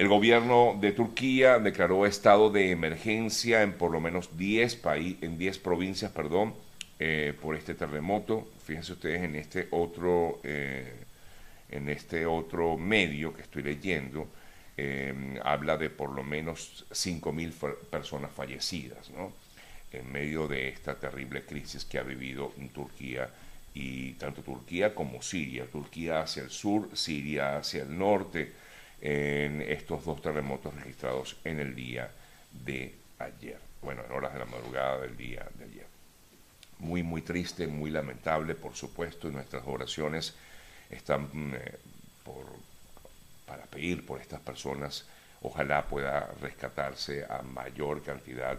El gobierno de Turquía declaró estado de emergencia en por lo menos 10, en 10 provincias perdón, eh, por este terremoto. Fíjense ustedes en este otro, eh, en este otro medio que estoy leyendo, eh, habla de por lo menos 5.000 personas fallecidas ¿no? en medio de esta terrible crisis que ha vivido en Turquía y tanto Turquía como Siria, Turquía hacia el sur, Siria hacia el norte, en estos dos terremotos registrados en el día de ayer, bueno, en horas de la madrugada del día de ayer. Muy, muy triste, muy lamentable, por supuesto, y nuestras oraciones están mm, eh, por, para pedir por estas personas, ojalá pueda rescatarse a mayor cantidad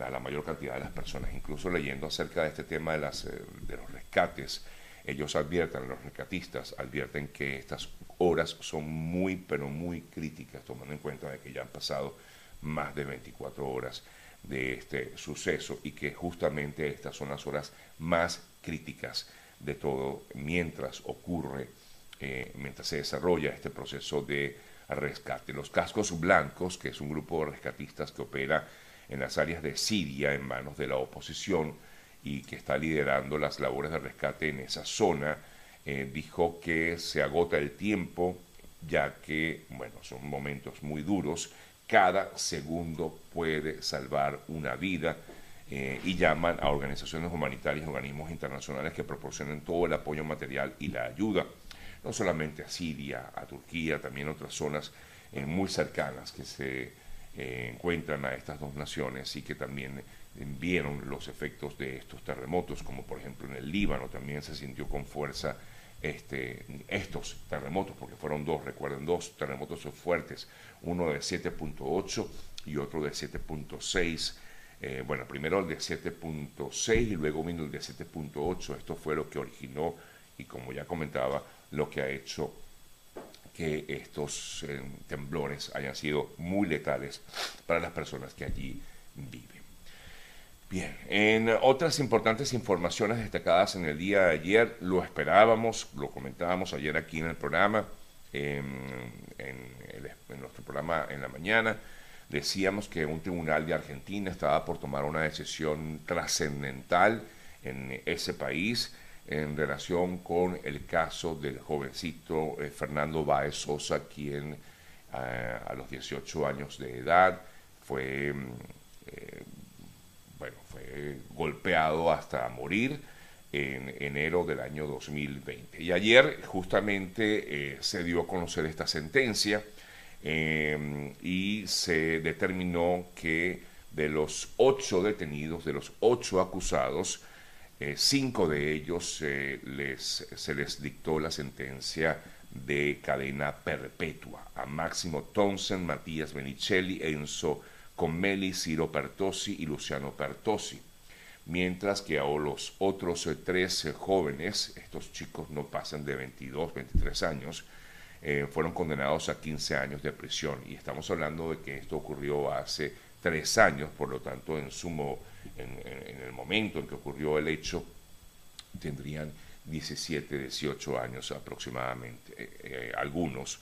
a la mayor cantidad de las personas, incluso leyendo acerca de este tema de, las, eh, de los rescates, ellos advierten, los rescatistas advierten que estas horas son muy, pero muy críticas, tomando en cuenta de que ya han pasado más de 24 horas de este suceso y que justamente estas son las horas más críticas de todo mientras ocurre, eh, mientras se desarrolla este proceso de rescate. Los cascos blancos, que es un grupo de rescatistas que opera en las áreas de Siria en manos de la oposición y que está liderando las labores de rescate en esa zona, eh, dijo que se agota el tiempo, ya que, bueno, son momentos muy duros, cada segundo puede salvar una vida eh, y llaman a organizaciones humanitarias, organismos internacionales que proporcionen todo el apoyo material y la ayuda, no solamente a Siria, a Turquía, también a otras zonas eh, muy cercanas que se encuentran a estas dos naciones y que también vieron los efectos de estos terremotos, como por ejemplo en el Líbano también se sintió con fuerza este, estos terremotos, porque fueron dos, recuerden, dos terremotos fuertes, uno de 7.8 y otro de 7.6. Eh, bueno, primero el de 7.6 y luego vino el de 7.8. Esto fue lo que originó y como ya comentaba, lo que ha hecho que estos eh, temblores hayan sido muy letales para las personas que allí viven. Bien, en otras importantes informaciones destacadas en el día de ayer, lo esperábamos, lo comentábamos ayer aquí en el programa, en, nuestro programa en la mañana, decíamos que un tribunal de Argentina estaba por tomar una decisión trascendental en ese país en relación con el caso del jovencito eh, Fernando Báez Sosa, quien eh, a los 18 años de edad fue mm, eh, fue golpeado hasta morir en enero del año 2020. Y ayer justamente eh, se dio a conocer esta sentencia eh, y se determinó que de los ocho detenidos, de los ocho acusados, eh, cinco de ellos les, se les dictó la sentencia de cadena perpetua a Máximo Thompson, Matías Benicelli, Enzo con Meli, Ciro Pertosi y Luciano Pertosi. Mientras que a los otros eh, tres eh, jóvenes, estos chicos no pasan de 22, 23 años, eh, fueron condenados a 15 años de prisión. Y estamos hablando de que esto ocurrió hace tres años, por lo tanto, en, sumo, en, el momento en que ocurrió el hecho, tendrían 17, 18 años aproximadamente, algunos,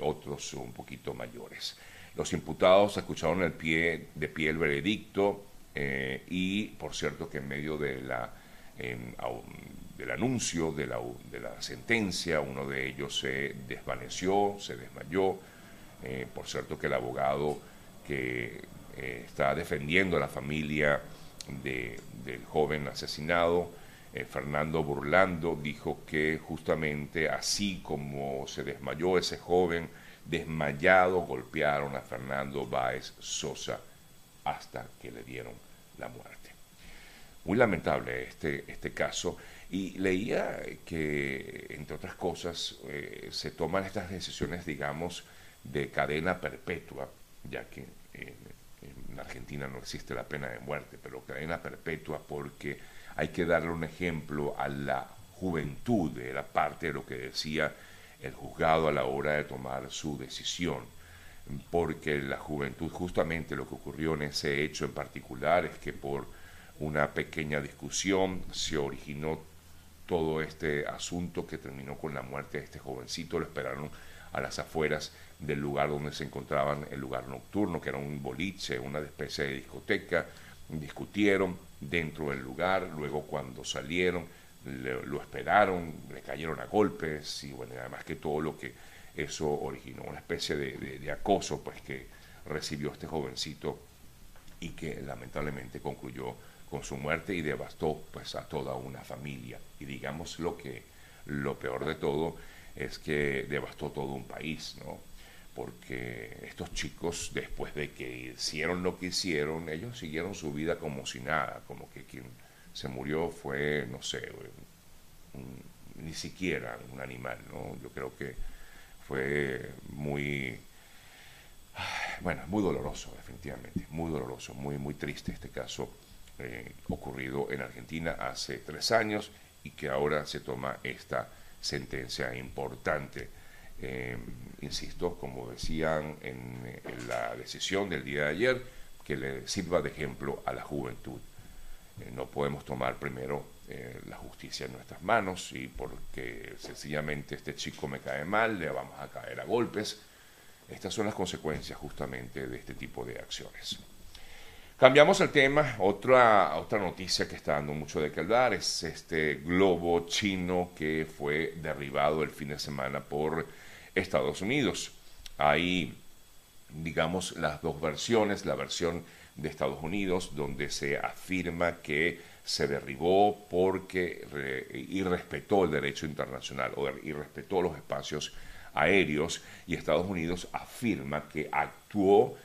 otros un poquito mayores. Los imputados escucharon el pie, de pie el veredicto eh, y, por cierto, que en medio de la, del anuncio de la, de la, sentencia, uno de ellos se desvaneció, se desmayó. Eh, por cierto, que el abogado que eh, está defendiendo a la familia del joven asesinado, Fernando Burlando, dijo que justamente así como se desmayó ese joven, desmayado golpearon a Fernando Báez Sosa hasta que le dieron la muerte. Muy lamentable este, este caso y leía que, entre otras cosas, eh, se toman estas decisiones, digamos, de cadena perpetua, ya que en, Argentina no existe la pena de muerte, pero cadena perpetua porque hay que darle un ejemplo a la juventud, era parte de lo que decía el juzgado a la hora de tomar su decisión, porque la juventud, justamente lo que ocurrió en ese hecho en particular es que por una pequeña discusión se originó todo este asunto que terminó con la muerte de este jovencito, lo esperaron a las afueras del lugar donde se encontraban, el lugar nocturno, que era un boliche, una especie de discoteca. Discutieron dentro del lugar, luego cuando salieron lo esperaron, le cayeron a golpes y bueno, además que todo lo que eso originó, una especie de, acoso pues que recibió este jovencito y que lamentablemente concluyó con su muerte y devastó pues a toda una familia. Y digamos lo que lo peor de todo es que devastó todo un país, ¿no? Porque estos chicos, después de que hicieron lo que hicieron, ellos siguieron su vida como si nada, como que quien se murió fue, no sé, ni siquiera un animal, ¿no? Yo creo que fue muy, bueno, muy doloroso, definitivamente, muy doloroso, muy, muy triste este caso eh, ocurrido en Argentina hace tres años y que ahora se toma esta sentencia importante. Eh, insisto, como decían en, la decisión del día de ayer, que le sirva de ejemplo a la juventud. Eh, no podemos tomar primero eh, la justicia en nuestras manos y porque sencillamente este chico me cae mal, le vamos a caer a golpes. Estas son las consecuencias justamente de este tipo de acciones. Cambiamos el tema, otra, otra noticia que está dando mucho de qué hablar es este globo chino que fue derribado el fin de semana por Estados Unidos. Hay, digamos, las dos versiones, la versión de Estados Unidos, donde se afirma que se derribó porque irrespetó el derecho internacional o irrespetó los espacios aéreos y Estados Unidos afirma que actuó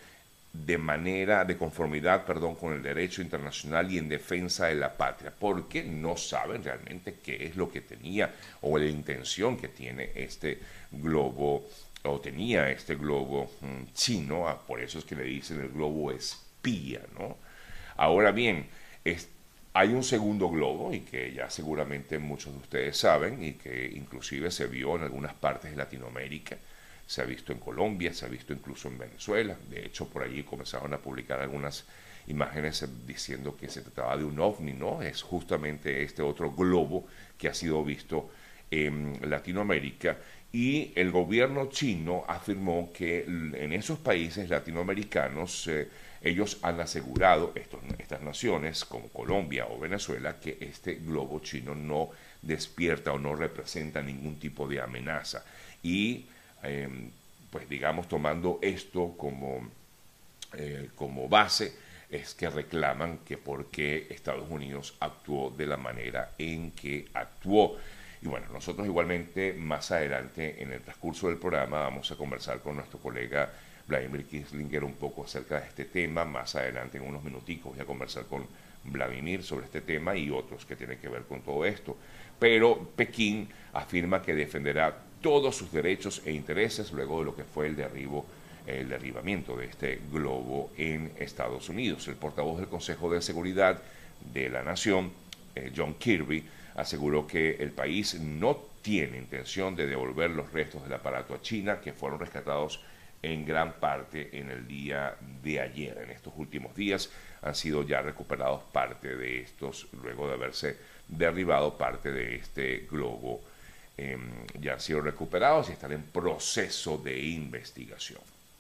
de manera, de conformidad, perdón, con el derecho internacional y en defensa de la patria, porque no saben realmente qué es lo que tenía o la intención que tiene este globo o tenía este globo mm, chino, ah, por eso es que le dicen el globo espía, ¿no? Ahora bien, hay un segundo globo y que ya seguramente muchos de ustedes saben y que inclusive se vio en algunas partes de Latinoamérica, se ha visto en Colombia, se ha visto incluso en Venezuela. De hecho, por allí comenzaron a publicar algunas imágenes diciendo que se trataba de un ovni, ¿no? Es justamente este otro globo que ha sido visto en Latinoamérica y el gobierno chino afirmó que en esos países latinoamericanos eh, ellos han asegurado, estos, estas naciones como Colombia o Venezuela, que este globo chino no despierta o no representa ningún tipo de amenaza. Y Em, pues digamos, tomando esto como, eh, como base, es que reclaman que por qué Estados Unidos actuó de la manera en que actuó. Y bueno, nosotros igualmente más adelante en el transcurso del programa vamos a conversar con nuestro colega Vladimir Kislinger un poco acerca de este tema. Más adelante, en unos minuticos, voy a conversar con Vladimir sobre este tema y otros que tienen que ver con todo esto. Pero Pekín afirma que defenderá todos sus derechos e intereses luego de lo que fue el derribo el derribamiento de este globo en Estados Unidos. El portavoz del Consejo de Seguridad de la Nación, eh, John Kirby, aseguró que el país no tiene intención de devolver los restos del aparato a China que fueron rescatados en gran parte en el día de ayer. En estos últimos días han sido ya recuperados parte de estos, luego de haberse derribado parte de este globo Em, ya han sido recuperados y están en proceso de investigación.